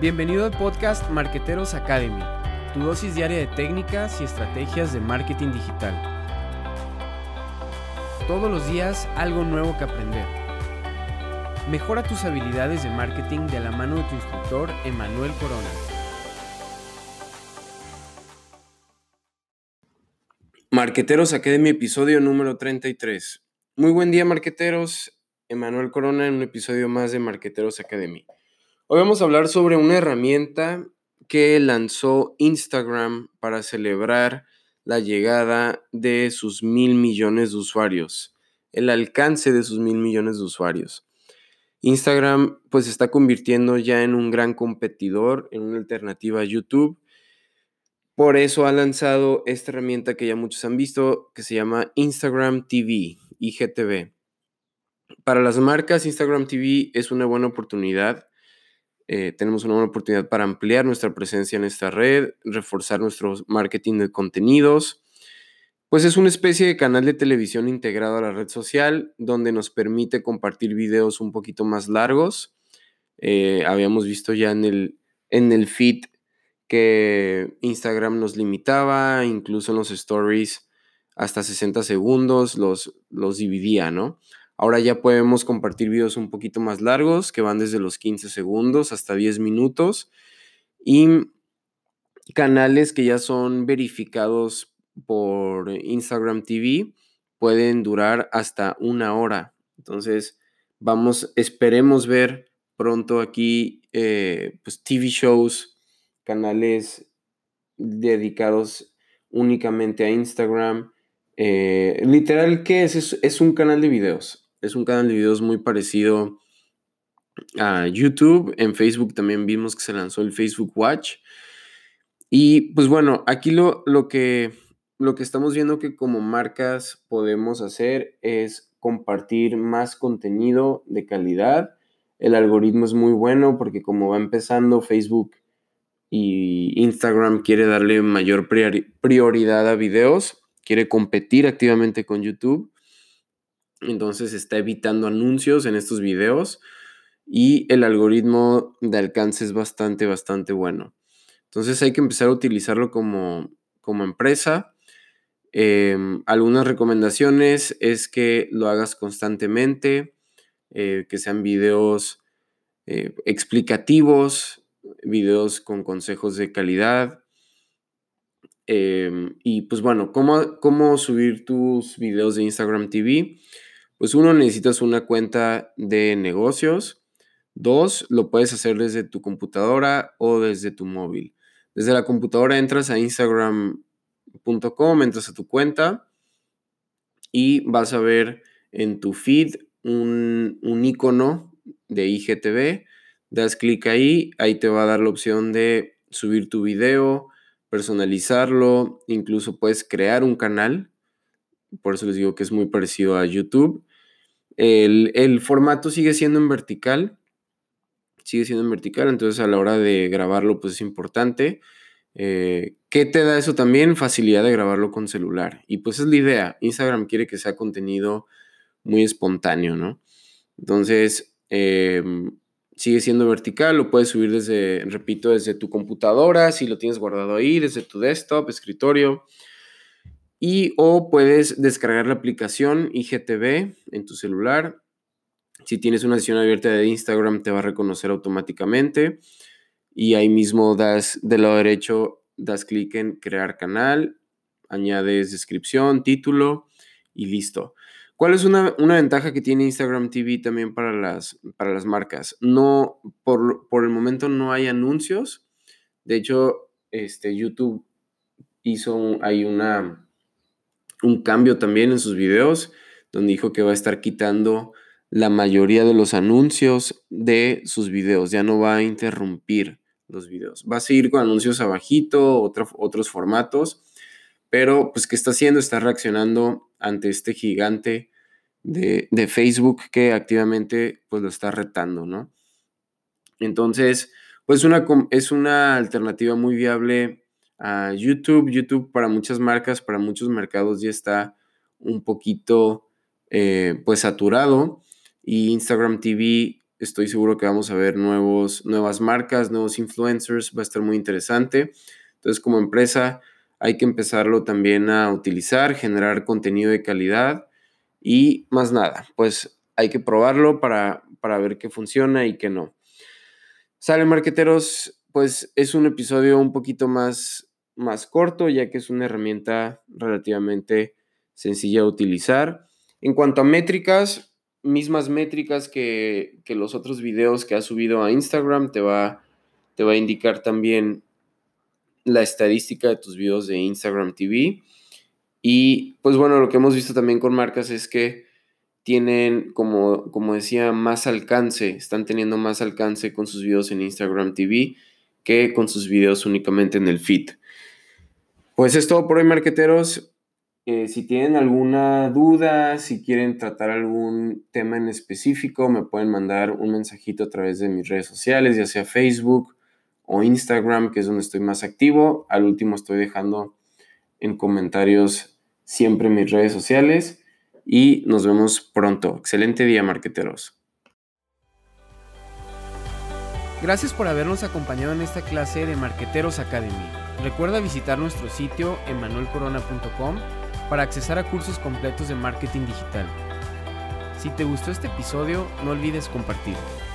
Bienvenido al podcast Marqueteros Academy, tu dosis diaria de técnicas y estrategias de marketing digital. Todos los días algo nuevo que aprender. Mejora tus habilidades de marketing de la mano de tu instructor Emanuel Corona. Marqueteros Academy, episodio número 33. Muy buen día, marqueteros. Emanuel Corona en un episodio más de Marqueteros Academy. Hoy vamos a hablar sobre una herramienta que lanzó Instagram para celebrar la llegada de sus mil millones de usuarios, el alcance de sus mil millones de usuarios. Instagram pues se está convirtiendo ya en un gran competidor, en una alternativa a YouTube. Por eso ha lanzado esta herramienta que ya muchos han visto, que se llama Instagram TV, IGTV. Para las marcas, Instagram TV es una buena oportunidad. Eh, tenemos una buena oportunidad para ampliar nuestra presencia en esta red, reforzar nuestro marketing de contenidos. Pues es una especie de canal de televisión integrado a la red social donde nos permite compartir videos un poquito más largos. Eh, habíamos visto ya en el, en el feed que Instagram nos limitaba, incluso en los stories hasta 60 segundos los, los dividía, ¿no? Ahora ya podemos compartir videos un poquito más largos, que van desde los 15 segundos hasta 10 minutos. Y canales que ya son verificados por Instagram TV pueden durar hasta una hora. Entonces, vamos, esperemos ver pronto aquí eh, pues TV shows, canales dedicados únicamente a Instagram. Eh, literal, ¿qué es? es? es? un canal de videos. Es un canal de videos muy parecido a YouTube. En Facebook también vimos que se lanzó el Facebook Watch. Y pues bueno, aquí lo, lo, que, lo que estamos viendo que como marcas podemos hacer es compartir más contenido de calidad. El algoritmo es muy bueno porque como va empezando Facebook y Instagram quiere darle mayor prioridad a videos, quiere competir activamente con YouTube. Entonces está evitando anuncios en estos videos y el algoritmo de alcance es bastante, bastante bueno. Entonces hay que empezar a utilizarlo como, como empresa. Em, algunas recomendaciones es que lo hagas constantemente, eh, que sean videos eh, explicativos, videos con consejos de calidad. Em, y pues bueno, ¿cómo, ¿cómo subir tus videos de Instagram TV? Pues uno, necesitas una cuenta de negocios. Dos, lo puedes hacer desde tu computadora o desde tu móvil. Desde la computadora entras a instagram.com, entras a tu cuenta y vas a ver en tu feed un, un icono de IGTV. Das clic ahí, ahí te va a dar la opción de subir tu video, personalizarlo, incluso puedes crear un canal. Por eso les digo que es muy parecido a YouTube. El, formato sigue siendo en vertical, sigue siendo en vertical, entonces a la hora de grabarlo pues es importante. Eh, ¿Qué te da eso también? Facilidad de grabarlo con celular. Y pues es la idea. Instagram quiere que sea contenido muy espontáneo, ¿no? Entonces, em, sigue siendo vertical, lo puedes subir desde, repito, desde tu computadora, si lo tienes guardado ahí, desde tu desktop, escritorio. Y o puedes descargar la aplicación IGTV en tu celular. Si tienes una sesión abierta de Instagram te va a reconocer automáticamente. Y ahí mismo das del lado derecho, das clic en crear canal, añades descripción, título y listo. ¿Cuál es una, ventaja que tiene Instagram TV también para las, para las marcas? No, por, por, el momento no hay anuncios. De hecho, este, YouTube hizo ahí una, un cambio también en sus videos, donde dijo que va a estar quitando la mayoría de los anuncios de sus videos, ya no va a interrumpir los videos. Va a seguir con anuncios abajito, otros formatos, pero pues ¿qué está haciendo? Está reaccionando ante este gigante de, Facebook que activamente pues lo está retando, ¿no? Entonces, pues una, es una alternativa muy viable YouTube. YouTube para muchas marcas, para muchos mercados ya está un poquito eh, pues saturado y Instagram TV Estoy seguro que vamos a ver nuevos, nuevas marcas, nuevos influencers. Va a estar muy interesante. Entonces, como empresa, hay que empezarlo también a utilizar, generar contenido de calidad y más nada. Pues hay que probarlo para, para ver qué funciona y qué no. Sale, marqueteros, pues es un episodio un poquito más, más corto, ya que es una herramienta relativamente sencilla de utilizar. En cuanto a métricas, mismas métricas que, los otros videos que has subido a Instagram, te va, te va a indicar también la estadística de tus videos de Instagram TV. Y pues bueno, lo que hemos visto también con marcas es que tienen, como, como decía, más alcance, están teniendo más alcance con sus videos en Instagram TV que con sus videos únicamente en el feed. Pues es todo por hoy, marqueteros. Eh, si tienen alguna duda, si quieren tratar algún tema en específico, me pueden mandar un mensajito a través de mis redes sociales, ya sea Facebook o Instagram, que es donde estoy más activo. Al último estoy dejando en comentarios siempre mis redes sociales y nos vemos pronto. Excelente día, marqueteros. Gracias por habernos acompañado en esta clase de Marqueteros Academy. Recuerda visitar nuestro sitio emanuelcorona.com para accesar a cursos completos de marketing digital. Si te gustó este episodio, no olvides compartirlo.